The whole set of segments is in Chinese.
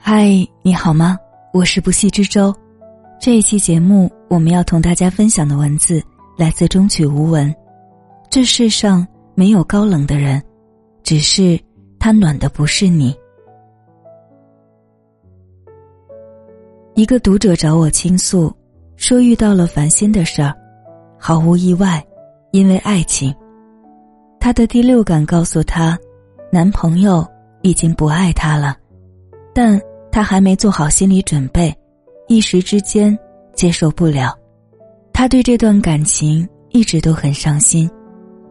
嗨，你好吗？我是不系之舟。这一期节目，我们要同大家分享的文字来自中曲无闻。这世上没有高冷的人，只是他暖的不是你。一个读者找我倾诉，说遇到了烦心的事儿，毫无意外，因为爱情。她的第六感告诉她，男朋友已经不爱她了，但。她还没做好心理准备，一时之间接受不了。她对这段感情一直都很上心，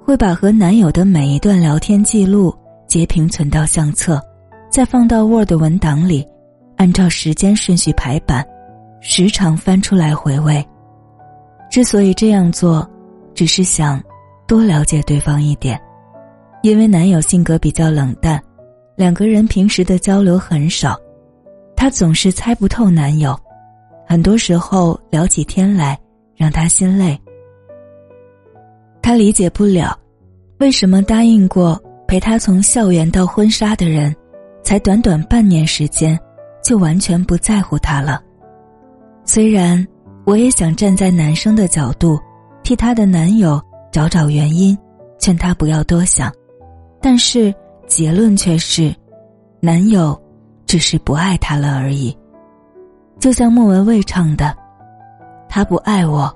会把和男友的每一段聊天记录截屏存到相册，再放到 Word 文档里，按照时间顺序排版，时常翻出来回味。之所以这样做，只是想多了解对方一点，因为男友性格比较冷淡，两个人平时的交流很少。她总是猜不透男友，很多时候聊起天来让她心累。她理解不了，为什么答应过陪她从校园到婚纱的人，才短短半年时间，就完全不在乎她了。虽然我也想站在男生的角度，替她的男友找找原因，劝她不要多想，但是结论却是，男友。只是不爱他了而已，就像莫文蔚唱的：“他不爱我，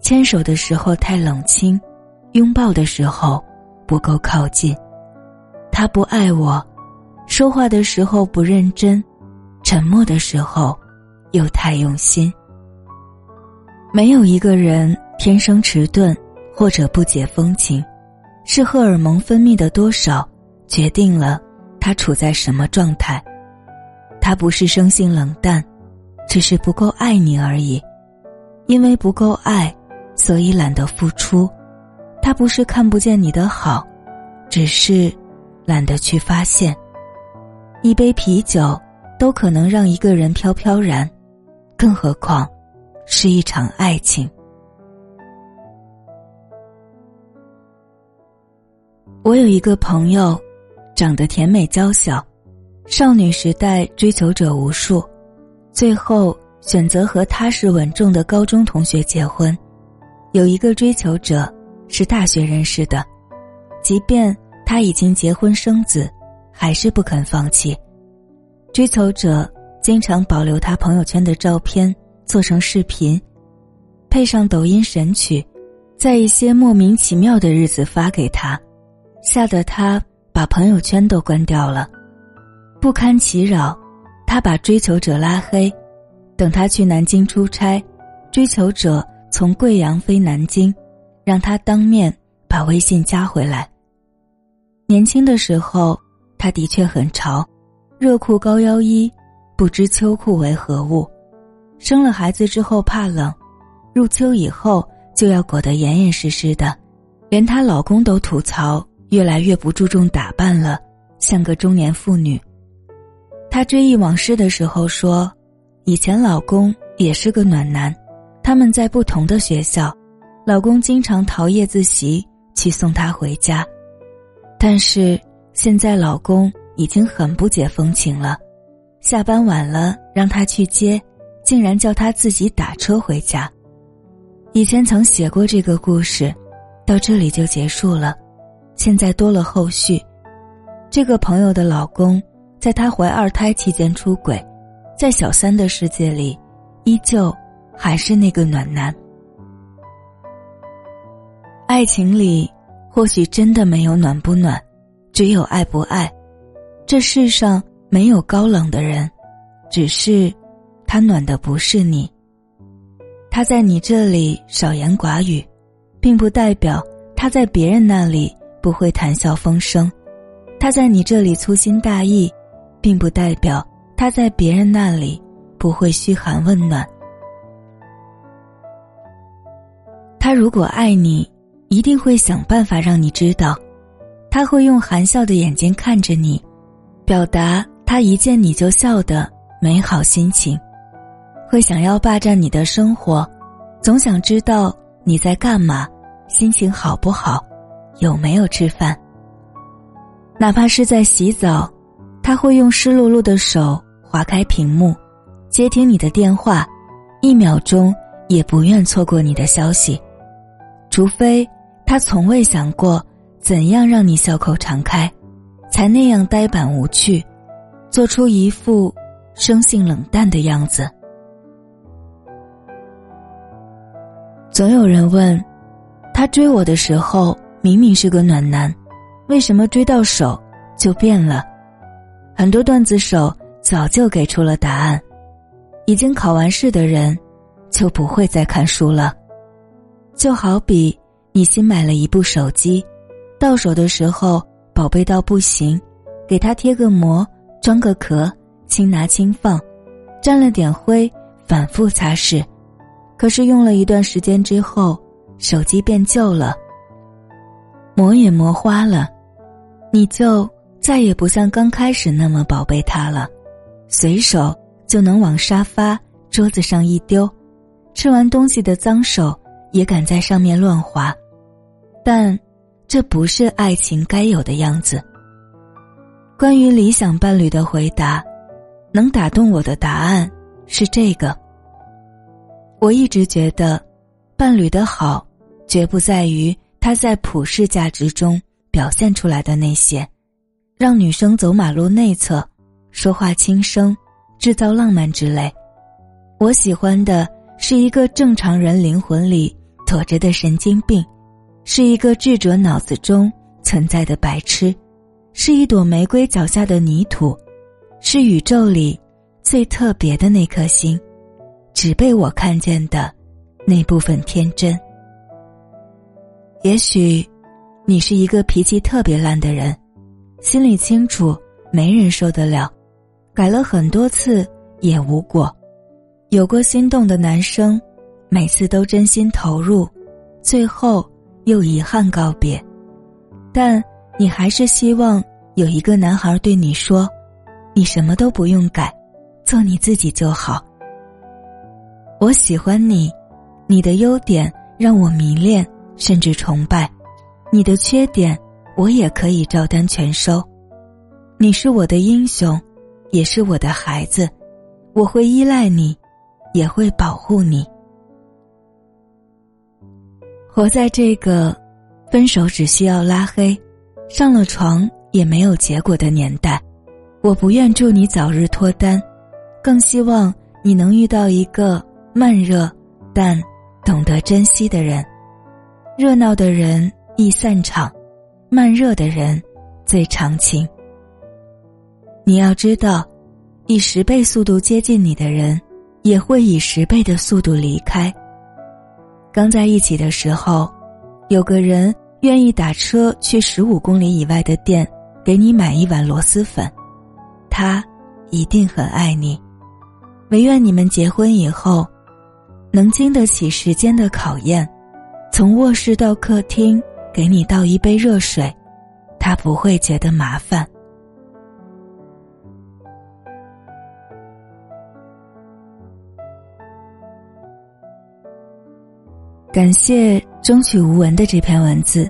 牵手的时候太冷清，拥抱的时候不够靠近。他不爱我，说话的时候不认真，沉默的时候又太用心。没有一个人天生迟钝或者不解风情，是荷尔蒙分泌的多少决定了他处在什么状态。”他不是生性冷淡，只是不够爱你而已。因为不够爱，所以懒得付出。他不是看不见你的好，只是懒得去发现。一杯啤酒都可能让一个人飘飘然，更何况是一场爱情。我有一个朋友，长得甜美娇小。少女时代追求者无数，最后选择和踏实稳重的高中同学结婚。有一个追求者是大学认识的，即便他已经结婚生子，还是不肯放弃。追求者经常保留他朋友圈的照片，做成视频，配上抖音神曲，在一些莫名其妙的日子发给他，吓得他把朋友圈都关掉了。不堪其扰，他把追求者拉黑。等他去南京出差，追求者从贵阳飞南京，让他当面把微信加回来。年轻的时候，他的确很潮，热裤高腰衣，不知秋裤为何物。生了孩子之后怕冷，入秋以后就要裹得严严实实的，连她老公都吐槽越来越不注重打扮了，像个中年妇女。她追忆往事的时候说：“以前老公也是个暖男，他们在不同的学校，老公经常逃夜自习去送她回家。但是现在老公已经很不解风情了，下班晚了让她去接，竟然叫她自己打车回家。以前曾写过这个故事，到这里就结束了，现在多了后续。这个朋友的老公。”在她怀二胎期间出轨，在小三的世界里，依旧还是那个暖男。爱情里，或许真的没有暖不暖，只有爱不爱。这世上没有高冷的人，只是他暖的不是你。他在你这里少言寡语，并不代表他在别人那里不会谈笑风生。他在你这里粗心大意。并不代表他在别人那里不会嘘寒问暖。他如果爱你，一定会想办法让你知道，他会用含笑的眼睛看着你，表达他一见你就笑的美好心情，会想要霸占你的生活，总想知道你在干嘛，心情好不好，有没有吃饭，哪怕是在洗澡。他会用湿漉漉的手划开屏幕，接听你的电话，一秒钟也不愿错过你的消息，除非他从未想过怎样让你笑口常开，才那样呆板无趣，做出一副生性冷淡的样子。总有人问，他追我的时候明明是个暖男，为什么追到手就变了？很多段子手早就给出了答案：已经考完试的人，就不会再看书了。就好比你新买了一部手机，到手的时候宝贝到不行，给它贴个膜，装个壳，轻拿轻放，沾了点灰，反复擦拭。可是用了一段时间之后，手机变旧了，磨也磨花了，你就再也不像刚开始那么宝贝它了，随手就能往沙发、桌子上一丢，吃完东西的脏手也敢在上面乱划，但这不是爱情该有的样子。关于理想伴侣的回答，能打动我的答案是这个。我一直觉得，伴侣的好，绝不在于他在普世价值中表现出来的那些，让女生走马路内侧，说话轻声，制造浪漫之类。我喜欢的是一个正常人灵魂里躲着的神经病，是一个智者脑子中存在的白痴，是一朵玫瑰脚下的泥土，是宇宙里最特别的那颗星。只被我看见的那部分天真。也许，你是一个脾气特别烂的人，心里清楚没人受得了，改了很多次也无果。有过心动的男生，每次都真心投入，最后又遗憾告别。但你还是希望有一个男孩对你说：“你什么都不用改，做你自己就好。”我喜欢你，你的优点让我迷恋甚至崇拜，你的缺点我也可以照单全收。你是我的英雄，也是我的孩子，我会依赖你，也会保护你。活在这个分手只需要拉黑，上了床也没有结果的年代，我不愿祝你早日脱单，更希望你能遇到一个。慢热，但懂得珍惜的人，热闹的人易散场，慢热的人最长情。你要知道，以十倍速度接近你的人，也会以十倍的速度离开。刚在一起的时候，有个人愿意打车去十五公里以外的店给你买一碗螺蛳粉，他一定很爱你。唯愿你们结婚以后。能经得起时间的考验，从卧室到客厅给你倒一杯热水，他不会觉得麻烦。感谢终曲无闻的这篇文字，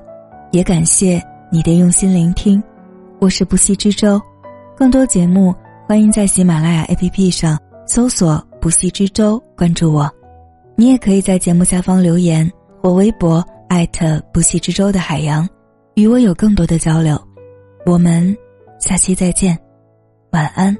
也感谢你的用心聆听。我是不息之舟，更多节目欢迎在喜马拉雅 APP 上搜索“不息之舟”，关注我。你也可以在节目下方留言我微博艾特不系之舟的海洋，与我有更多的交流。我们下期再见，晚安。